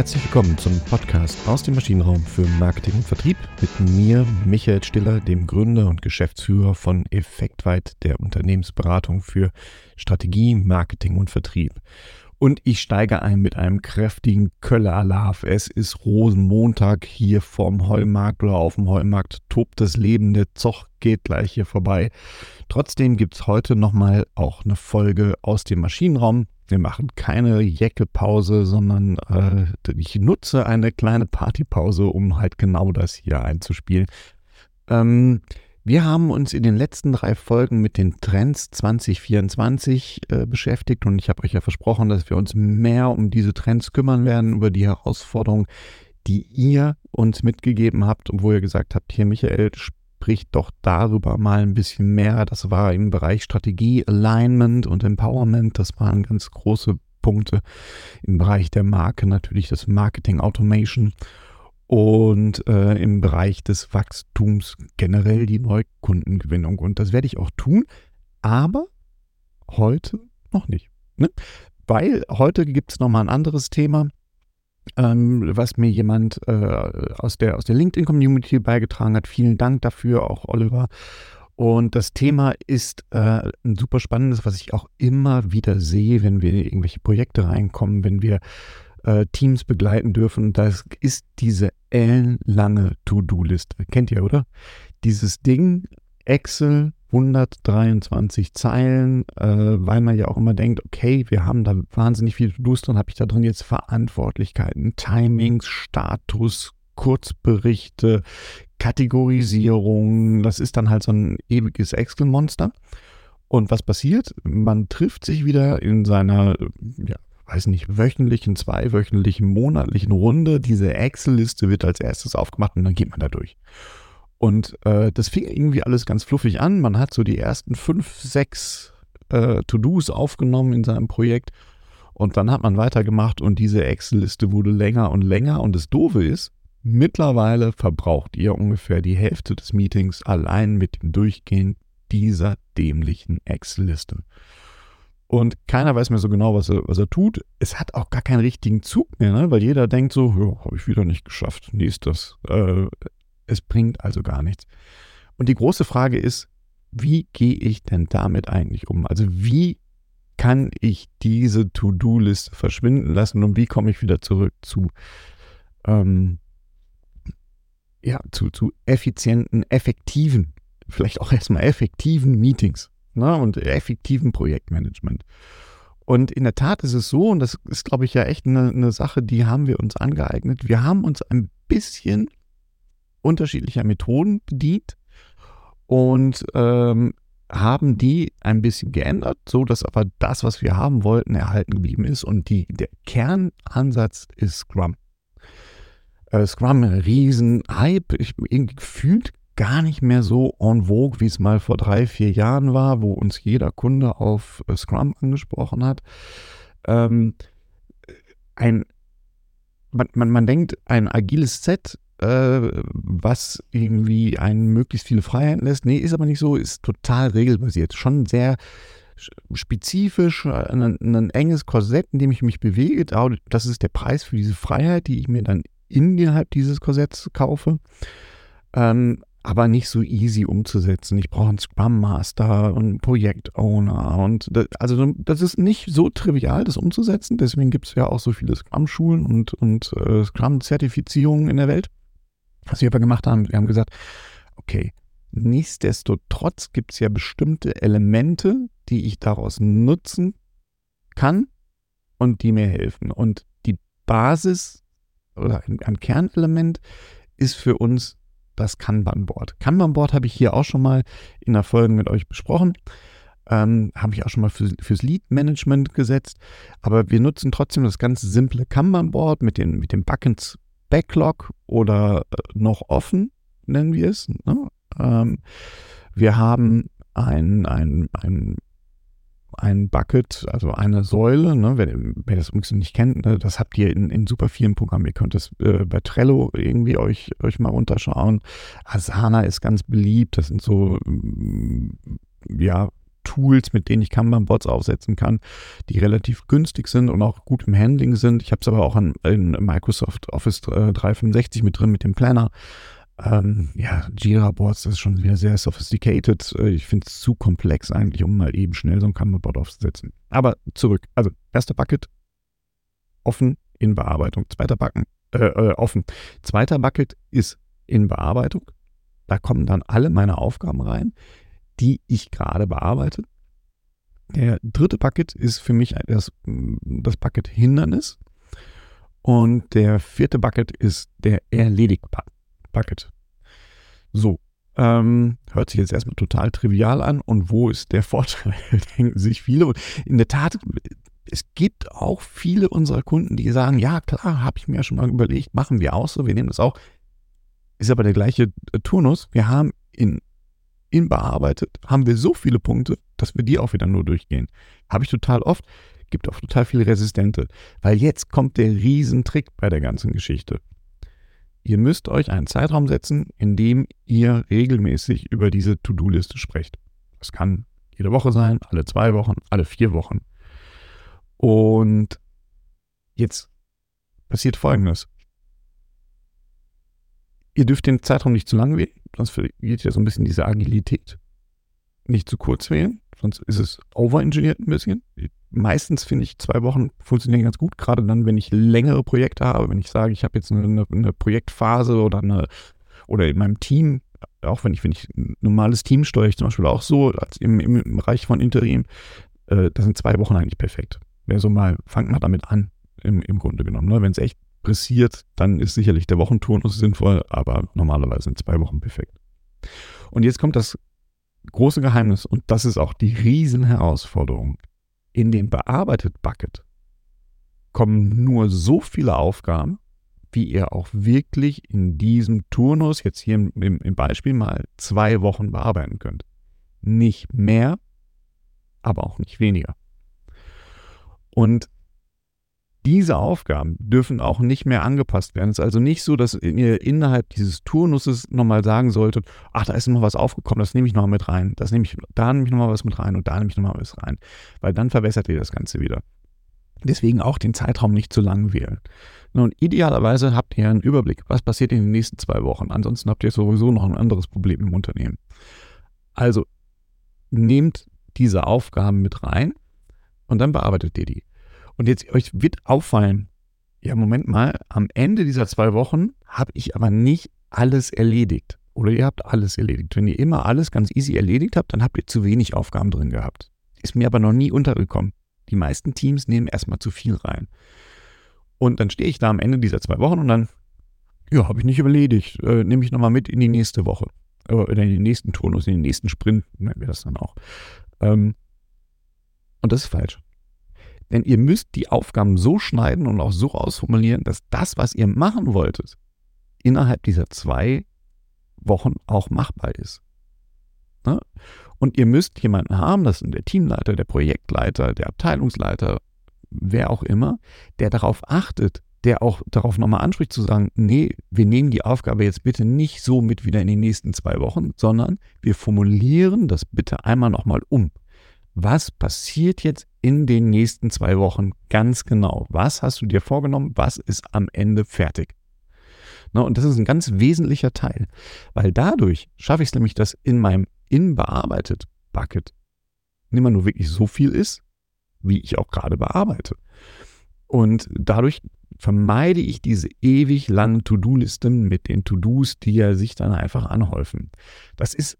Herzlich willkommen zum Podcast aus dem Maschinenraum für Marketing und Vertrieb mit mir, Michael Stiller, dem Gründer und Geschäftsführer von Effektweit, der Unternehmensberatung für Strategie, Marketing und Vertrieb. Und ich steige ein mit einem kräftigen Köller Alarv. Es ist Rosenmontag hier vorm Heumarkt oder auf dem Heumarkt tobt das Leben. Der Zoch geht gleich hier vorbei. Trotzdem gibt es heute nochmal auch eine Folge aus dem Maschinenraum. Wir machen keine Jäckepause, sondern äh, ich nutze eine kleine Partypause, um halt genau das hier einzuspielen. Ähm, wir haben uns in den letzten drei Folgen mit den Trends 2024 äh, beschäftigt und ich habe euch ja versprochen, dass wir uns mehr um diese Trends kümmern werden, über die Herausforderungen, die ihr uns mitgegeben habt wo ihr gesagt habt, hier Michael, spricht doch darüber mal ein bisschen mehr. Das war im Bereich Strategie, Alignment und Empowerment. Das waren ganz große Punkte im Bereich der Marke, natürlich das Marketing Automation und äh, im Bereich des Wachstums generell die Neukundengewinnung. Und das werde ich auch tun, aber heute noch nicht. Ne? Weil heute gibt es nochmal ein anderes Thema ähm, was mir jemand äh, aus der, aus der LinkedIn-Community beigetragen hat. Vielen Dank dafür, auch Oliver. Und das Thema ist äh, ein super spannendes, was ich auch immer wieder sehe, wenn wir in irgendwelche Projekte reinkommen, wenn wir äh, Teams begleiten dürfen. Das ist diese ellenlange To-Do-Liste. Kennt ihr, oder? Dieses Ding, Excel, 123 Zeilen, äh, weil man ja auch immer denkt, okay, wir haben da wahnsinnig viel To-Dos drin, habe ich da drin jetzt Verantwortlichkeiten, Timings, Status, Kurzberichte, Kategorisierung. Das ist dann halt so ein ewiges Excel-Monster. Und was passiert? Man trifft sich wieder in seiner, ja, weiß nicht, wöchentlichen, zweiwöchentlichen, monatlichen Runde. Diese Excel-Liste wird als erstes aufgemacht und dann geht man da durch. Und äh, das fing irgendwie alles ganz fluffig an. Man hat so die ersten fünf, sechs äh, To-Dos aufgenommen in seinem Projekt. Und dann hat man weitergemacht und diese Excel-Liste wurde länger und länger. Und das Doofe ist, mittlerweile verbraucht ihr ungefähr die Hälfte des Meetings allein mit dem Durchgehen dieser dämlichen Excel-Liste. Und keiner weiß mehr so genau, was er, was er tut. Es hat auch gar keinen richtigen Zug mehr, ne? weil jeder denkt so, ja, habe ich wieder nicht geschafft. Nächstes. Äh, es bringt also gar nichts. Und die große Frage ist, wie gehe ich denn damit eigentlich um? Also wie kann ich diese To-Do-Liste verschwinden lassen und wie komme ich wieder zurück zu, ähm, ja, zu, zu effizienten, effektiven, vielleicht auch erstmal effektiven Meetings ne, und effektiven Projektmanagement. Und in der Tat ist es so, und das ist, glaube ich, ja echt eine, eine Sache, die haben wir uns angeeignet. Wir haben uns ein bisschen unterschiedlicher Methoden bedient und ähm, haben die ein bisschen geändert, so dass aber das, was wir haben wollten, erhalten geblieben ist. Und die, der Kernansatz ist Scrum. Äh, Scrum, Riesen-Hype. Ich, irgendwie gefühlt gar nicht mehr so en vogue, wie es mal vor drei, vier Jahren war, wo uns jeder Kunde auf äh, Scrum angesprochen hat. Ähm, ein, man, man, man denkt, ein agiles Set äh, was irgendwie einen möglichst viele Freiheiten lässt. Nee, ist aber nicht so, ist total regelbasiert. Schon sehr spezifisch, ein, ein enges Korsett, in dem ich mich bewege. Das ist der Preis für diese Freiheit, die ich mir dann innerhalb dieses Korsetts kaufe. Ähm, aber nicht so easy umzusetzen. Ich brauche einen Scrum Master und einen Projektowner und das, also das ist nicht so trivial, das umzusetzen. Deswegen gibt es ja auch so viele Scrum-Schulen und, und äh, Scrum-Zertifizierungen in der Welt. Was wir aber gemacht haben, wir haben gesagt, okay, nichtsdestotrotz gibt es ja bestimmte Elemente, die ich daraus nutzen kann und die mir helfen. Und die Basis oder ein, ein Kernelement ist für uns das Kanban-Board. Kanban-Board habe ich hier auch schon mal in der Folge mit euch besprochen. Ähm, habe ich auch schon mal für, fürs Lead-Management gesetzt. Aber wir nutzen trotzdem das ganz simple Kanban-Board mit den, mit den Buckets Backlog oder äh, noch offen, nennen wir es. Ne? Ähm, wir haben ein, ein, ein, ein Bucket, also eine Säule, ne? wer, wer, das übrigens nicht kennt, ne? das habt ihr in, in super vielen Programmen. Ihr könnt das äh, bei Trello irgendwie euch, euch mal runterschauen. Asana ist ganz beliebt, das sind so, mm, ja, Tools, mit denen ich Kanban-Bots aufsetzen kann, die relativ günstig sind und auch gut im Handling sind. Ich habe es aber auch an, in Microsoft Office 365 mit drin, mit dem Planner. Ähm, ja, Jira-Boards, ist schon wieder sehr sophisticated. Äh, ich finde es zu komplex eigentlich, um mal eben schnell so ein Kanban-Bot aufzusetzen. Aber zurück. Also, erster Bucket, offen in Bearbeitung. Zweiter Bucket, äh, äh, offen. Zweiter Bucket ist in Bearbeitung. Da kommen dann alle meine Aufgaben rein, die ich gerade bearbeite. Der dritte Bucket ist für mich das, das Bucket Hindernis. Und der vierte Bucket ist der Erledigt-Bucket. So, ähm, hört sich jetzt erstmal total trivial an. Und wo ist der Vorteil, denken sich viele. Und in der Tat, es gibt auch viele unserer Kunden, die sagen, ja klar, habe ich mir schon mal überlegt, machen wir auch so, wir nehmen das auch. Ist aber der gleiche äh, Turnus. Wir haben in, in bearbeitet, haben wir so viele Punkte, dass wir die auch wieder nur durchgehen. Habe ich total oft. Gibt auch total viele Resistente. Weil jetzt kommt der Riesentrick bei der ganzen Geschichte. Ihr müsst euch einen Zeitraum setzen, in dem ihr regelmäßig über diese To-Do-Liste sprecht. Das kann jede Woche sein, alle zwei Wochen, alle vier Wochen. Und jetzt passiert Folgendes. Ihr dürft den Zeitraum nicht zu lang wählen, sonst verliert ja so ein bisschen diese Agilität. Nicht zu kurz wählen, sonst ist es overengineert ein bisschen. Meistens finde ich, zwei Wochen funktionieren ganz gut, gerade dann, wenn ich längere Projekte habe, wenn ich sage, ich habe jetzt eine, eine, Projektphase oder eine, oder in meinem Team, auch wenn ich, wenn ich ein normales Team steuere, ich zum Beispiel auch so, als im, im Bereich von Interim, äh, da sind zwei Wochen eigentlich perfekt. Wer so mal, fangt mal damit an, im, im Grunde genommen. Ne? Wenn es echt pressiert, dann ist sicherlich der Wochenturnus sinnvoll, aber normalerweise sind zwei Wochen perfekt. Und jetzt kommt das große Geheimnis und das ist auch die Riesenherausforderung. In dem bearbeitet Bucket kommen nur so viele Aufgaben, wie ihr auch wirklich in diesem Turnus, jetzt hier im, im Beispiel mal, zwei Wochen bearbeiten könnt. Nicht mehr, aber auch nicht weniger. Und diese Aufgaben dürfen auch nicht mehr angepasst werden. Es ist also nicht so, dass ihr innerhalb dieses Turnusses nochmal sagen solltet, ach, da ist noch was aufgekommen, das nehme ich noch mit rein. Das nehme ich, da nehme ich nochmal was mit rein und da nehme ich nochmal was rein. Weil dann verbessert ihr das Ganze wieder. Deswegen auch den Zeitraum nicht zu lang wählen. Nun, idealerweise habt ihr einen Überblick, was passiert in den nächsten zwei Wochen. Ansonsten habt ihr sowieso noch ein anderes Problem im Unternehmen. Also nehmt diese Aufgaben mit rein und dann bearbeitet ihr die. Und jetzt euch wird auffallen, ja, Moment mal, am Ende dieser zwei Wochen habe ich aber nicht alles erledigt. Oder ihr habt alles erledigt. Wenn ihr immer alles ganz easy erledigt habt, dann habt ihr zu wenig Aufgaben drin gehabt. Ist mir aber noch nie untergekommen. Die meisten Teams nehmen erstmal zu viel rein. Und dann stehe ich da am Ende dieser zwei Wochen und dann, ja, habe ich nicht erledigt. Äh, Nehme ich nochmal mit in die nächste Woche. Oder in den nächsten Turnus, in den nächsten Sprint, nennen wir das dann auch. Ähm, und das ist falsch. Denn ihr müsst die Aufgaben so schneiden und auch so ausformulieren, dass das, was ihr machen wolltet, innerhalb dieser zwei Wochen auch machbar ist. Ne? Und ihr müsst jemanden haben, das sind der Teamleiter, der Projektleiter, der Abteilungsleiter, wer auch immer, der darauf achtet, der auch darauf nochmal anspricht zu sagen, nee, wir nehmen die Aufgabe jetzt bitte nicht so mit wieder in die nächsten zwei Wochen, sondern wir formulieren das bitte einmal nochmal um was passiert jetzt in den nächsten zwei Wochen ganz genau? Was hast du dir vorgenommen? Was ist am Ende fertig? Na, und das ist ein ganz wesentlicher Teil, weil dadurch schaffe ich es nämlich, dass in meinem inbearbeitet Bucket nicht mehr nur wirklich so viel ist, wie ich auch gerade bearbeite. Und dadurch vermeide ich diese ewig langen To-Do-Listen mit den To-Dos, die ja sich dann einfach anhäufen. Das ist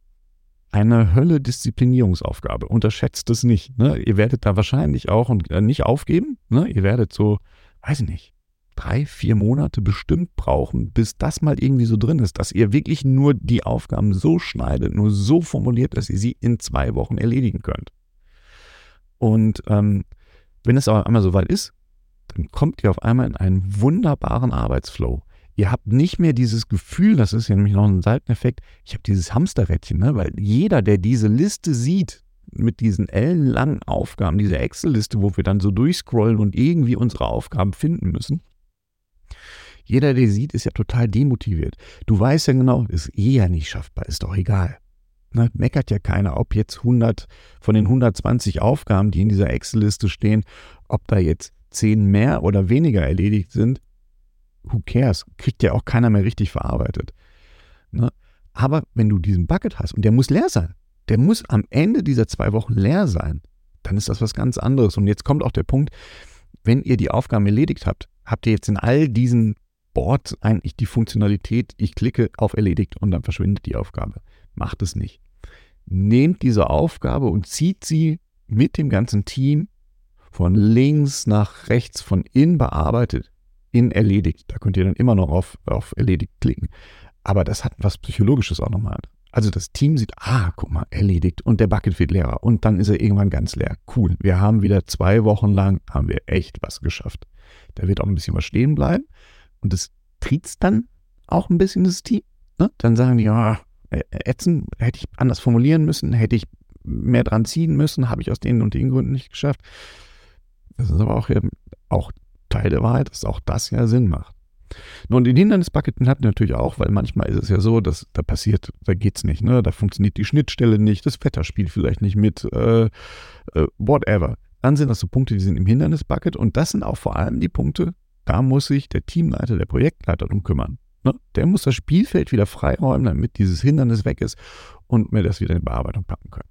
eine Hölle Disziplinierungsaufgabe. Unterschätzt es nicht. Ne? Ihr werdet da wahrscheinlich auch und äh, nicht aufgeben. Ne? Ihr werdet so, weiß ich nicht, drei, vier Monate bestimmt brauchen, bis das mal irgendwie so drin ist, dass ihr wirklich nur die Aufgaben so schneidet, nur so formuliert, dass ihr sie in zwei Wochen erledigen könnt. Und ähm, wenn es aber einmal so weit ist, dann kommt ihr auf einmal in einen wunderbaren Arbeitsflow. Ihr habt nicht mehr dieses Gefühl, das ist ja nämlich noch ein Seiteneffekt, ich habe dieses Hamsterrädchen, ne? weil jeder, der diese Liste sieht, mit diesen ellenlangen Aufgaben, diese Excel-Liste, wo wir dann so durchscrollen und irgendwie unsere Aufgaben finden müssen, jeder, der sieht, ist ja total demotiviert. Du weißt ja genau, ist eh ja nicht schaffbar, ist doch egal. Na, meckert ja keiner, ob jetzt 100 von den 120 Aufgaben, die in dieser Excel-Liste stehen, ob da jetzt 10 mehr oder weniger erledigt sind. Who cares? Kriegt ja auch keiner mehr richtig verarbeitet. Ne? Aber wenn du diesen Bucket hast und der muss leer sein, der muss am Ende dieser zwei Wochen leer sein, dann ist das was ganz anderes. Und jetzt kommt auch der Punkt, wenn ihr die Aufgaben erledigt habt, habt ihr jetzt in all diesen Boards eigentlich die Funktionalität, ich klicke auf erledigt und dann verschwindet die Aufgabe. Macht es nicht. Nehmt diese Aufgabe und zieht sie mit dem ganzen Team von links nach rechts, von innen bearbeitet, in erledigt. Da könnt ihr dann immer noch auf, auf erledigt klicken. Aber das hat was Psychologisches auch nochmal. Also das Team sieht, ah, guck mal, erledigt und der Bucket wird leerer und dann ist er irgendwann ganz leer. Cool, wir haben wieder zwei Wochen lang, haben wir echt was geschafft. Da wird auch ein bisschen was stehen bleiben und das triezt dann auch ein bisschen das Team. Ne? Dann sagen die, ja, äh, ätzen, hätte ich anders formulieren müssen, hätte ich mehr dran ziehen müssen, habe ich aus den und den Gründen nicht geschafft. Das ist aber auch, auch Teil der Wahrheit, dass auch das ja Sinn macht. Nun, den Hindernisbucketing hat natürlich auch, weil manchmal ist es ja so, dass da passiert, da geht's nicht, ne? Da funktioniert die Schnittstelle nicht, das Wetter spielt vielleicht nicht mit, äh, äh, whatever. Dann sind das so Punkte, die sind im Hindernisbucket und das sind auch vor allem die Punkte, da muss sich der Teamleiter, der Projektleiter darum kümmern. Ne? Der muss das Spielfeld wieder freiräumen, damit dieses Hindernis weg ist und wir das wieder in Bearbeitung packen können.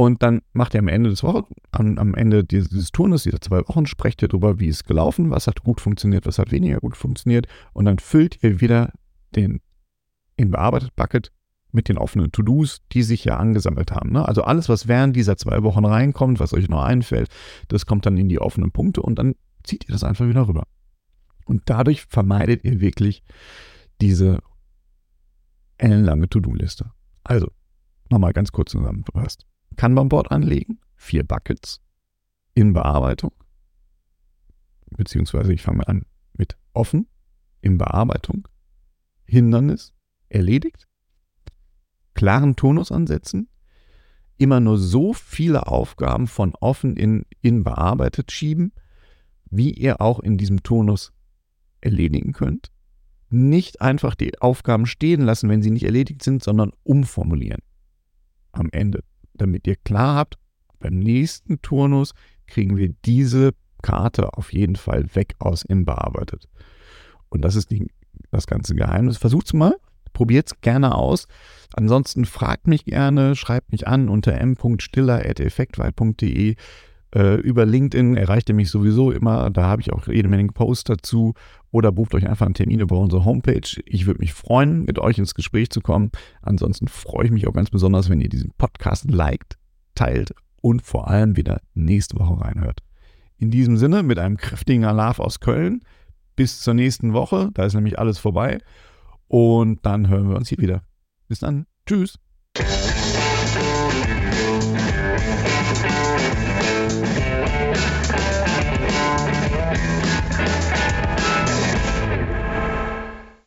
Und dann macht er am Ende des Wochen, am, am Ende dieses, dieses Turnes, dieser zwei Wochen, sprecht er darüber, wie es gelaufen, was hat gut funktioniert, was hat weniger gut funktioniert. Und dann füllt ihr wieder den in bearbeitet Bucket mit den offenen To-Dos, die sich ja angesammelt haben. Ne? Also alles, was während dieser zwei Wochen reinkommt, was euch noch einfällt, das kommt dann in die offenen Punkte und dann zieht ihr das einfach wieder rüber. Und dadurch vermeidet ihr wirklich diese ellenlange To-Do-Liste. Also, nochmal ganz kurz zusammengefasst. Kanban-Board anlegen, vier Buckets in Bearbeitung, beziehungsweise ich fange mal an mit offen, in Bearbeitung, Hindernis, erledigt, klaren Tonus ansetzen, immer nur so viele Aufgaben von offen in, in bearbeitet schieben, wie ihr auch in diesem Tonus erledigen könnt. Nicht einfach die Aufgaben stehen lassen, wenn sie nicht erledigt sind, sondern umformulieren. Am Ende damit ihr klar habt, beim nächsten Turnus kriegen wir diese Karte auf jeden Fall weg aus in bearbeitet. Und das ist die, das ganze Geheimnis. Versucht es mal, probiert es gerne aus. Ansonsten fragt mich gerne, schreibt mich an unter m.stiller.effektweit.de. Äh, über LinkedIn erreicht ihr mich sowieso immer. Da habe ich auch jede Menge Posts dazu. Oder bucht euch einfach einen Termin über unsere Homepage. Ich würde mich freuen, mit euch ins Gespräch zu kommen. Ansonsten freue ich mich auch ganz besonders, wenn ihr diesen Podcast liked, teilt und vor allem wieder nächste Woche reinhört. In diesem Sinne, mit einem kräftigen Alarv aus Köln. Bis zur nächsten Woche. Da ist nämlich alles vorbei. Und dann hören wir uns hier wieder. Bis dann. Tschüss.